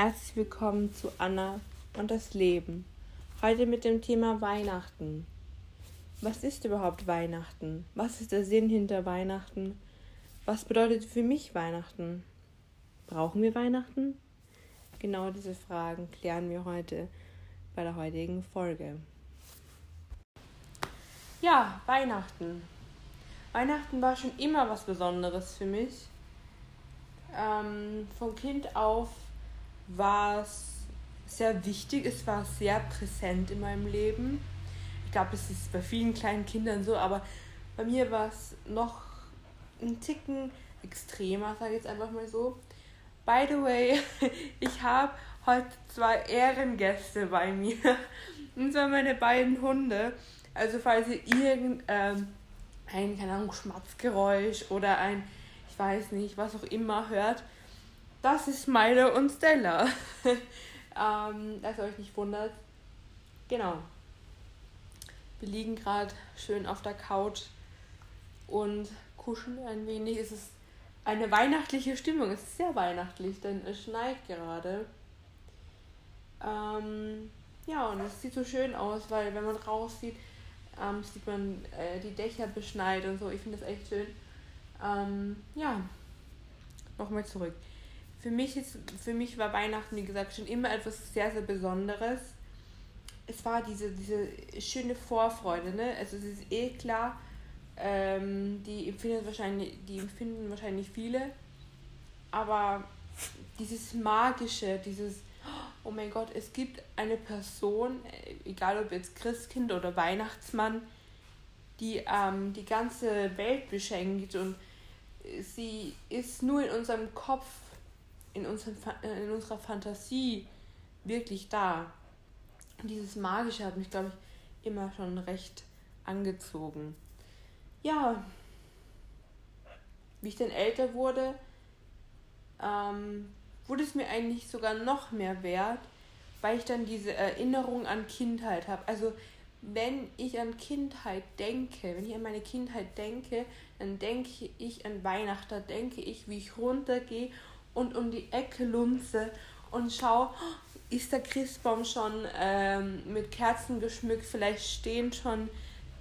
Herzlich willkommen zu Anna und das Leben. Heute mit dem Thema Weihnachten. Was ist überhaupt Weihnachten? Was ist der Sinn hinter Weihnachten? Was bedeutet für mich Weihnachten? Brauchen wir Weihnachten? Genau diese Fragen klären wir heute bei der heutigen Folge. Ja, Weihnachten. Weihnachten war schon immer was Besonderes für mich. Ähm, von Kind auf war es sehr wichtig, es war sehr präsent in meinem Leben. Ich glaube, das ist bei vielen kleinen Kindern so, aber bei mir war es noch ein Ticken extremer, sage ich jetzt einfach mal so. By the way, ich habe heute zwei Ehrengäste bei mir. Und zwar meine beiden Hunde. Also falls ihr irgendein, ähm, ein, keine Ahnung, Schmatzgeräusch oder ein, ich weiß nicht, was auch immer hört, das ist Milo und Stella. ähm, dass ihr euch nicht wundert. Genau. Wir liegen gerade schön auf der Couch und kuscheln ein wenig. Es ist eine weihnachtliche Stimmung. Es ist sehr weihnachtlich, denn es schneit gerade. Ähm, ja, und es sieht so schön aus, weil wenn man raussieht, ähm, sieht man äh, die Dächer beschneit und so. Ich finde das echt schön. Ähm, ja, nochmal zurück. Für mich, ist, für mich war Weihnachten, wie gesagt, schon immer etwas sehr, sehr Besonderes. Es war diese, diese schöne Vorfreude, ne? Also es ist eh klar, ähm, die, empfinden wahrscheinlich, die empfinden wahrscheinlich viele. Aber dieses Magische, dieses, oh mein Gott, es gibt eine Person, egal ob jetzt Christkind oder Weihnachtsmann, die ähm, die ganze Welt beschenkt und sie ist nur in unserem Kopf, in, unserem, in unserer Fantasie wirklich da. Und dieses Magische hat mich, glaube ich, immer schon recht angezogen ja, wie ich dann älter wurde, ähm, wurde es mir eigentlich sogar noch mehr wert, weil ich dann diese Erinnerung an Kindheit habe. Also wenn ich an Kindheit denke, wenn ich an meine Kindheit denke, dann denke ich an Weihnachten, denke ich, wie ich runtergehe und um die Ecke lunze und schaue, ist der Christbaum schon ähm, mit Kerzen geschmückt, vielleicht stehen schon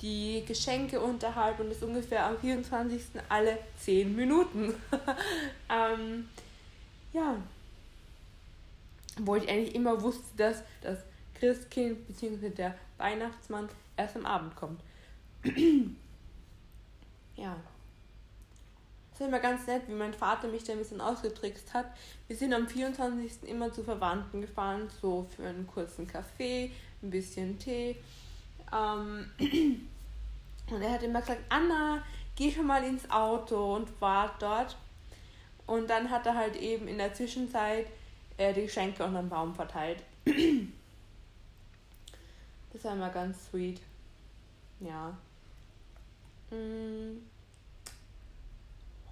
die Geschenke unterhalb und das ungefähr am 24. alle 10 Minuten. ähm, ja. Wo ich eigentlich immer wusste, dass das Christkind bzw. der Weihnachtsmann erst am Abend kommt. ja. Das ist immer ganz nett, wie mein Vater mich da ein bisschen ausgetrickst hat. Wir sind am 24. immer zu Verwandten gefahren, so für einen kurzen Kaffee, ein bisschen Tee ähm, und er hat immer gesagt, Anna, geh schon mal ins Auto und wart dort. Und dann hat er halt eben in der Zwischenzeit äh, die Geschenke unter den Baum verteilt. das war immer ganz sweet. Ja. Hm.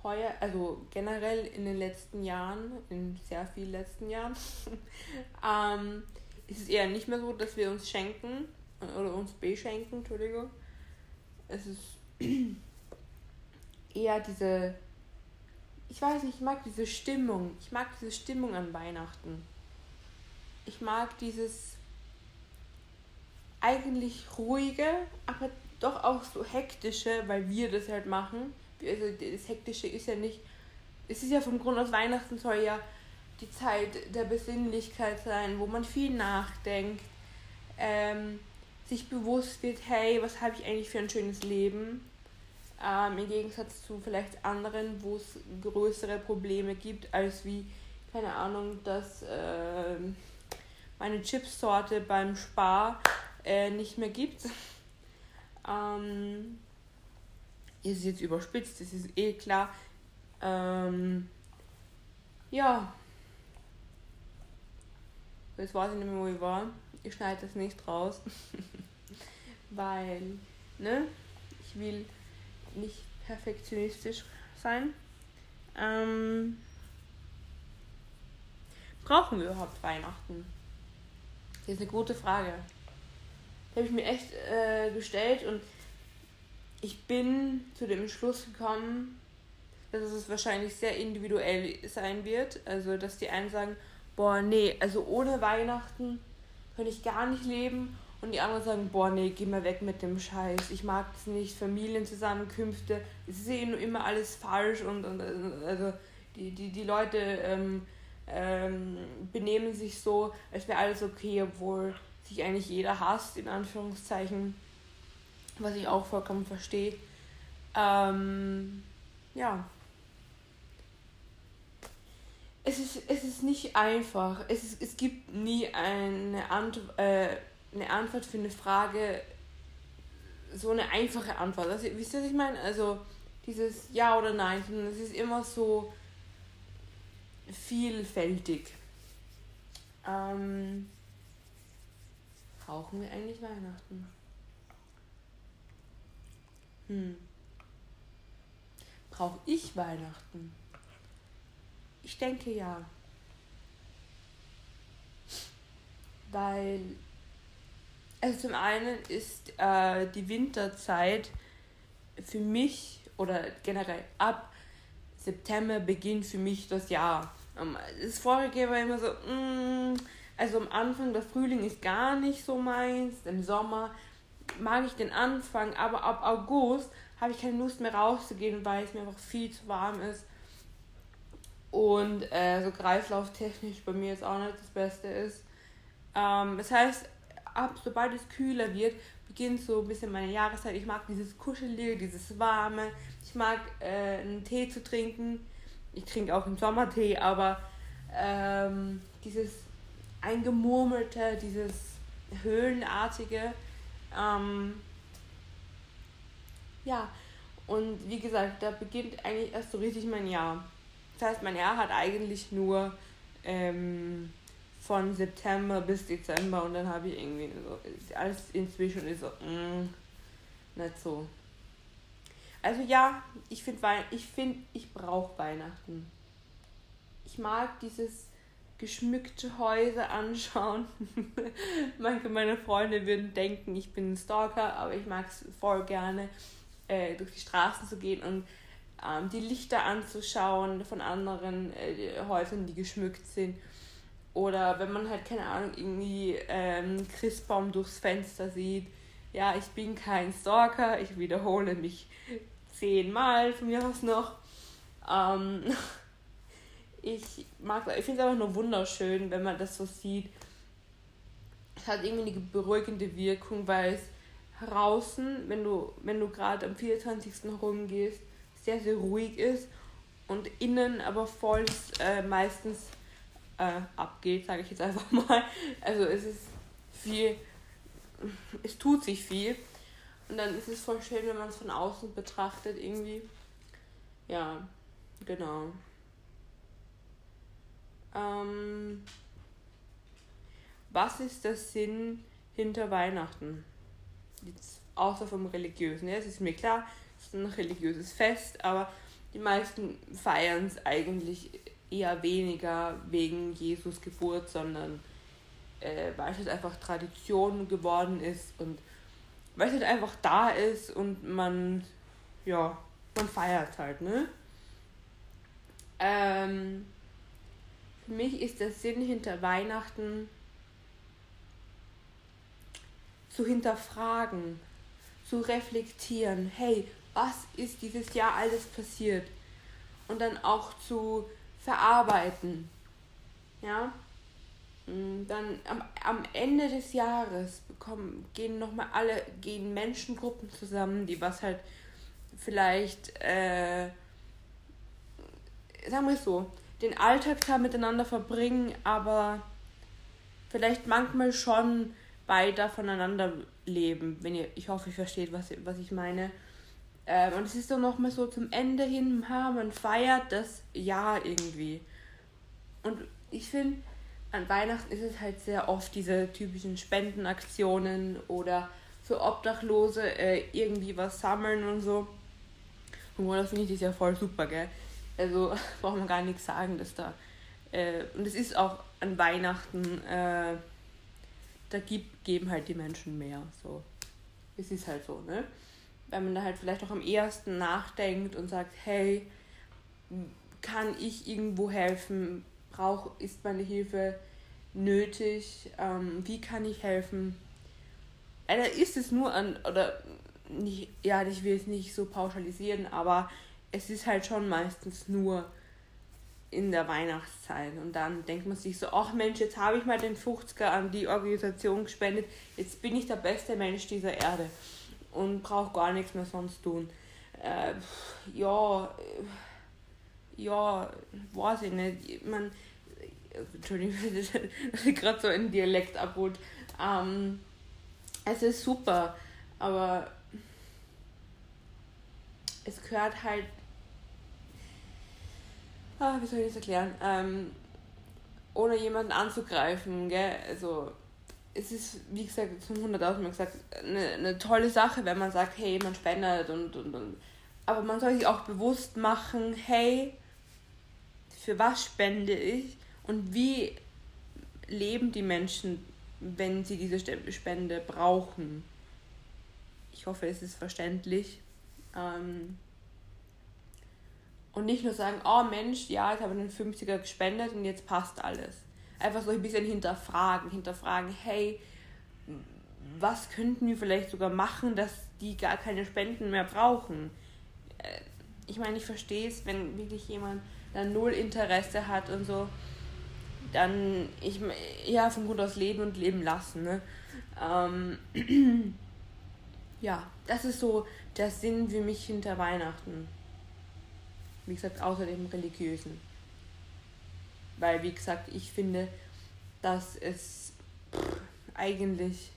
Heuer, also generell in den letzten Jahren, in sehr vielen letzten Jahren, ähm, ist es eher nicht mehr so, dass wir uns schenken, oder uns beschenken, Entschuldigung. Es ist eher diese, ich weiß nicht, ich mag diese Stimmung. Ich mag diese Stimmung an Weihnachten. Ich mag dieses eigentlich ruhige, aber doch auch so hektische, weil wir das halt machen. Also das hektische ist ja nicht, es ist ja vom Grund aus Weihnachten soll ja die Zeit der Besinnlichkeit sein, wo man viel nachdenkt. Ähm, sich bewusst wird, hey, was habe ich eigentlich für ein schönes Leben? Ähm, Im Gegensatz zu vielleicht anderen, wo es größere Probleme gibt, als wie, keine Ahnung, dass äh, meine Chipsorte beim Spar äh, nicht mehr gibt. ähm, ist jetzt überspitzt, das ist eh klar. Ähm, ja. Jetzt weiß ich nicht mehr, wo ich war ich schneide das nicht raus, weil, ne, ich will nicht perfektionistisch sein. Ähm, brauchen wir überhaupt Weihnachten? Das ist eine gute Frage. Die habe ich mir echt äh, gestellt und ich bin zu dem Schluss gekommen, dass es wahrscheinlich sehr individuell sein wird. Also, dass die einen sagen, boah, nee, also ohne Weihnachten könnte ich gar nicht leben. Und die anderen sagen, boah, nee, geh mal weg mit dem Scheiß. Ich mag es nicht, Familienzusammenkünfte. Es ist eh immer alles falsch und, und also die, die, die Leute ähm, ähm, benehmen sich so, als wäre alles okay, obwohl sich eigentlich jeder hasst, in Anführungszeichen. Was ich auch vollkommen verstehe. Ähm, ja. Es ist, es ist nicht einfach. Es, ist, es gibt nie eine, Ant äh, eine Antwort für eine Frage, so eine einfache Antwort. Also, wisst ihr, was ich meine? Also dieses Ja oder Nein, sondern es ist immer so vielfältig. Ähm, brauchen wir eigentlich Weihnachten? Hm. Brauche ich Weihnachten? Ich denke ja. Weil, also zum einen ist äh, die Winterzeit für mich oder generell ab September beginnt für mich das Jahr. Das vorige war immer so, mm, also am Anfang, der Frühling ist gar nicht so meins, im Sommer mag ich den Anfang, aber ab August habe ich keine Lust mehr rauszugehen, weil es mir einfach viel zu warm ist. Und äh, so kreislauftechnisch bei mir jetzt auch nicht das Beste ist. Ähm, das heißt, ab sobald es kühler wird, beginnt so ein bisschen meine Jahreszeit. Ich mag dieses Kuschelige, dieses Warme. Ich mag äh, einen Tee zu trinken. Ich trinke auch im Sommer Tee, aber ähm, dieses eingemurmelte, dieses höhlenartige, ähm, ja, und wie gesagt, da beginnt eigentlich erst so richtig mein Jahr. Das heißt, mein Jahr hat eigentlich nur ähm, von September bis Dezember und dann habe ich irgendwie so, alles inzwischen ist so, mm, nicht so. Also ja, ich finde, ich, find, ich brauche Weihnachten. Ich mag dieses geschmückte Häuser anschauen. Manche meiner Freunde würden denken, ich bin ein Stalker, aber ich mag es voll gerne, äh, durch die Straßen zu gehen und ähm, die Lichter anzuschauen von anderen äh, Häusern, die geschmückt sind. Oder wenn man halt, keine Ahnung, irgendwie ähm, Christbaum durchs Fenster sieht. Ja, ich bin kein Stalker, ich wiederhole mich zehnmal von mir aus noch. Ähm, ich mag, ich finde es einfach nur wunderschön, wenn man das so sieht. Es hat irgendwie eine beruhigende Wirkung, weil es draußen, wenn du, wenn du gerade am 24. rumgehst, sehr, sehr ruhig ist und innen aber voll äh, meistens äh, abgeht, sage ich jetzt einfach mal. Also es ist viel, es tut sich viel. Und dann ist es voll schön, wenn man es von außen betrachtet irgendwie. Ja, genau. Ähm, was ist der Sinn hinter Weihnachten? Jetzt außer vom religiösen. Ja, es ist mir klar, es ist ein religiöses Fest, aber die meisten feiern es eigentlich eher weniger wegen Jesus Geburt, sondern äh, weil es halt einfach Tradition geworden ist und weil es halt einfach da ist und man, ja, man feiert halt, ne? Ähm, für mich ist der Sinn hinter Weihnachten zu hinterfragen, zu reflektieren, hey, was ist dieses Jahr alles passiert? Und dann auch zu verarbeiten. Ja? Mm, dann am, am Ende des Jahres bekommen, gehen nochmal alle, gehen Menschengruppen zusammen, die was halt vielleicht, äh, sagen wir es so, den Alltag da miteinander verbringen, aber vielleicht manchmal schon weiter voneinander leben, wenn ihr, ich hoffe, ihr versteht, was, was ich meine. Ähm, und es ist dann nochmal so zum Ende hin, ha, man feiert das Jahr irgendwie. Und ich finde, an Weihnachten ist es halt sehr oft diese typischen Spendenaktionen oder für Obdachlose äh, irgendwie was sammeln und so. Und das finde ich das ja voll super, gell? Also braucht man gar nichts sagen, dass da. Äh, und es ist auch an Weihnachten, äh, da gibt, geben halt die Menschen mehr. So. Es ist halt so, ne? Weil man da halt vielleicht auch am ehesten nachdenkt und sagt, hey, kann ich irgendwo helfen? Brauch, ist meine Hilfe nötig? Ähm, wie kann ich helfen? Oder ist es nur an, oder nicht, ja, ich will es nicht so pauschalisieren, aber es ist halt schon meistens nur in der Weihnachtszeit. Und dann denkt man sich so, ach Mensch, jetzt habe ich mal den 50er an die Organisation gespendet, jetzt bin ich der beste Mensch dieser Erde und brauche gar nichts mehr sonst tun. Äh, ja, ja, weiß ich nicht. Ich mein, Entschuldigung, dass ich gerade so einen Dialekt abholt. Ähm, es ist super, aber es gehört halt ah, wie soll ich das erklären? Ähm, ohne jemanden anzugreifen, gell? Also, es ist, wie gesagt, zum hunderttausendmal gesagt, eine, eine tolle Sache, wenn man sagt, hey, man spendet und, und, und. Aber man soll sich auch bewusst machen, hey, für was spende ich und wie leben die Menschen, wenn sie diese Spende brauchen. Ich hoffe, es ist verständlich. Ähm, und nicht nur sagen, oh Mensch, ja, ich habe einen 50er gespendet und jetzt passt alles. Einfach so ein bisschen hinterfragen, hinterfragen, hey, was könnten wir vielleicht sogar machen, dass die gar keine Spenden mehr brauchen? Äh, ich meine, ich verstehe es, wenn wirklich jemand dann null Interesse hat und so, dann, ich, ja, von gut aus leben und leben lassen, ne? Ähm, ja, das ist so der Sinn für mich hinter Weihnachten. Wie gesagt, außer dem religiösen. Weil, wie gesagt, ich finde, dass es eigentlich,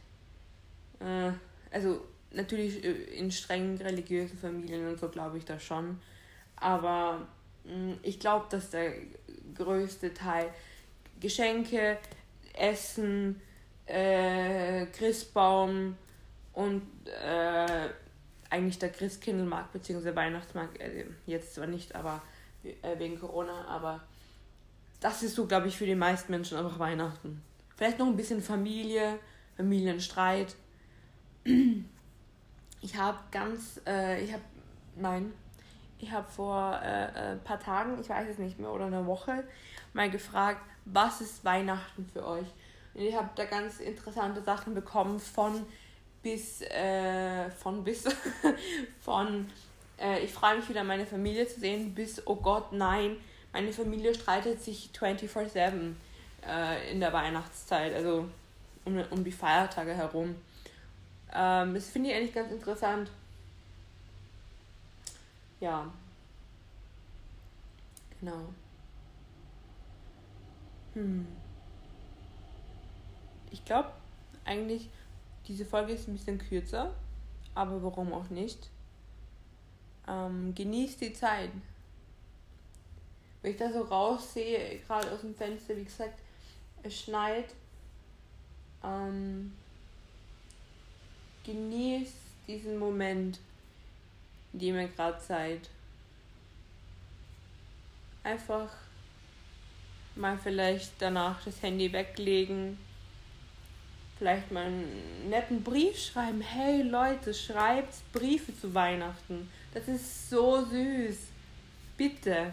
äh, also natürlich äh, in strengen religiösen Familien und so glaube ich das schon, aber mh, mm, ich glaube, dass der größte Teil Geschenke, Essen, äh, Christbaum und äh, eigentlich der Christkindlmarkt bzw. Weihnachtsmarkt, äh, jetzt zwar nicht, aber äh, wegen Corona, aber das ist so, glaube ich, für die meisten Menschen einfach Weihnachten. Vielleicht noch ein bisschen Familie, Familienstreit. Ich habe ganz, äh, ich habe, nein, ich habe vor äh, ein äh, paar Tagen, ich weiß es nicht mehr, oder eine Woche, mal gefragt, was ist Weihnachten für euch? Und ich habe da ganz interessante Sachen bekommen von bis äh, von bis von äh, ich freue mich wieder meine Familie zu sehen bis oh Gott nein meine Familie streitet sich 24/7 äh, in der Weihnachtszeit also um, um die Feiertage herum. Ähm, das finde ich eigentlich ganz interessant. Ja. Genau. Hm. Ich glaube eigentlich diese Folge ist ein bisschen kürzer, aber warum auch nicht. Ähm, genießt die Zeit. Wenn ich da so raussehe, gerade aus dem Fenster, wie gesagt, es schneit. Ähm, genießt diesen Moment, in dem ihr gerade seid. Einfach mal vielleicht danach das Handy weglegen vielleicht mal einen netten Brief schreiben. Hey Leute, schreibt Briefe zu Weihnachten. Das ist so süß. Bitte.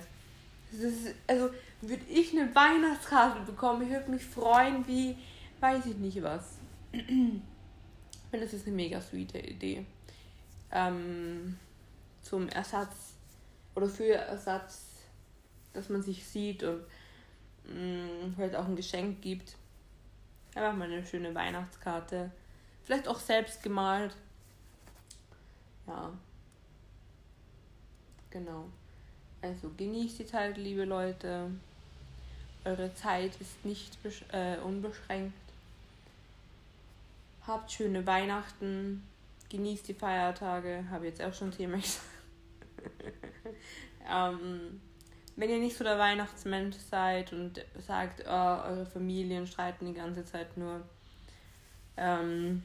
Ist, also würde ich eine Weihnachtskarte bekommen, ich würde mich freuen wie, weiß ich nicht was. Ich finde, das ist eine mega sweete Idee. Ähm, zum Ersatz oder für Ersatz, dass man sich sieht und mh, mm, vielleicht auch ein Geschenk gibt. Einfach mal eine schöne Weihnachtskarte. Vielleicht auch selbst gemalt. Ja. Genau. Also genießt die Zeit, liebe Leute. Eure Zeit ist nicht äh, unbeschränkt. Habt schöne Weihnachten. Genießt die Feiertage. Habe jetzt auch schon Thema gesagt. ähm, wenn ihr nicht so der Weihnachtsmensch seid und sagt, oh, eure Familien streiten die ganze Zeit nur, ähm,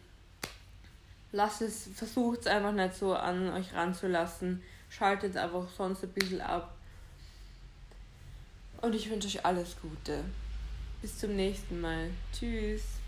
lasst es, versucht es einfach nicht so an euch ranzulassen. Schaltet einfach sonst ein bisschen ab. Und ich wünsche euch alles Gute. Bis zum nächsten Mal. Tschüss.